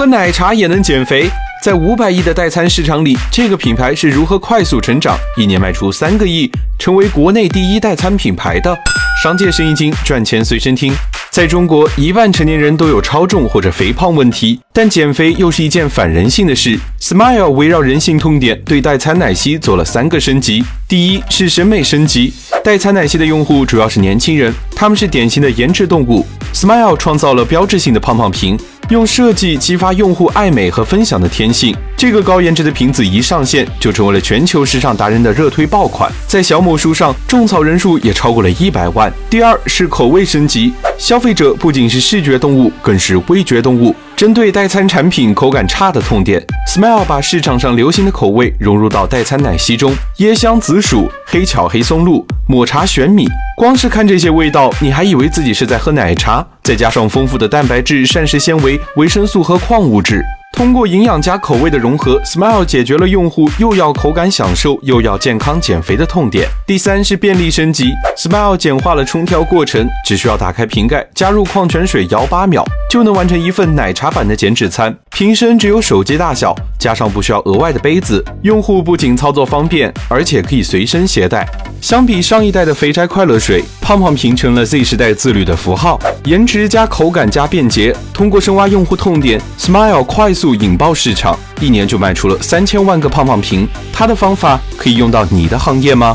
喝奶茶也能减肥？在五百亿的代餐市场里，这个品牌是如何快速成长，一年卖出三个亿，成为国内第一代餐品牌的？商界生意经，赚钱随身听。在中国，一半成年人都有超重或者肥胖问题，但减肥又是一件反人性的事。Smile 围绕人性痛点，对代餐奶昔做了三个升级。第一是审美升级，代餐奶昔的用户主要是年轻人，他们是典型的颜值动物。Smile 创造了标志性的胖胖瓶。用设计激发用户爱美和分享的天性，这个高颜值的瓶子一上线就成为了全球时尚达人的热推爆款，在小某书上种草人数也超过了一百万。第二是口味升级，消费者不仅是视觉动物，更是味觉动物。针对代餐产品口感差的痛点，Smile 把市场上流行的口味融入到代餐奶昔中，椰香紫薯、黑巧黑松露、抹茶玄米。光是看这些味道，你还以为自己是在喝奶茶。再加上丰富的蛋白质、膳食纤维、维生素和矿物质。通过营养加口味的融合，Smile 解决了用户又要口感享受又要健康减肥的痛点。第三是便利升级，Smile 简化了冲调过程，只需要打开瓶盖，加入矿泉水，摇八秒就能完成一份奶茶版的减脂餐。瓶身只有手机大小，加上不需要额外的杯子，用户不仅操作方便，而且可以随身携带。相比上一代的肥宅快乐水，胖胖瓶成了 Z 时代自律的符号，颜值加口感加便捷。通过深挖用户痛点，Smile 快速引爆市场，一年就卖出了三千万个胖胖瓶。它的方法可以用到你的行业吗？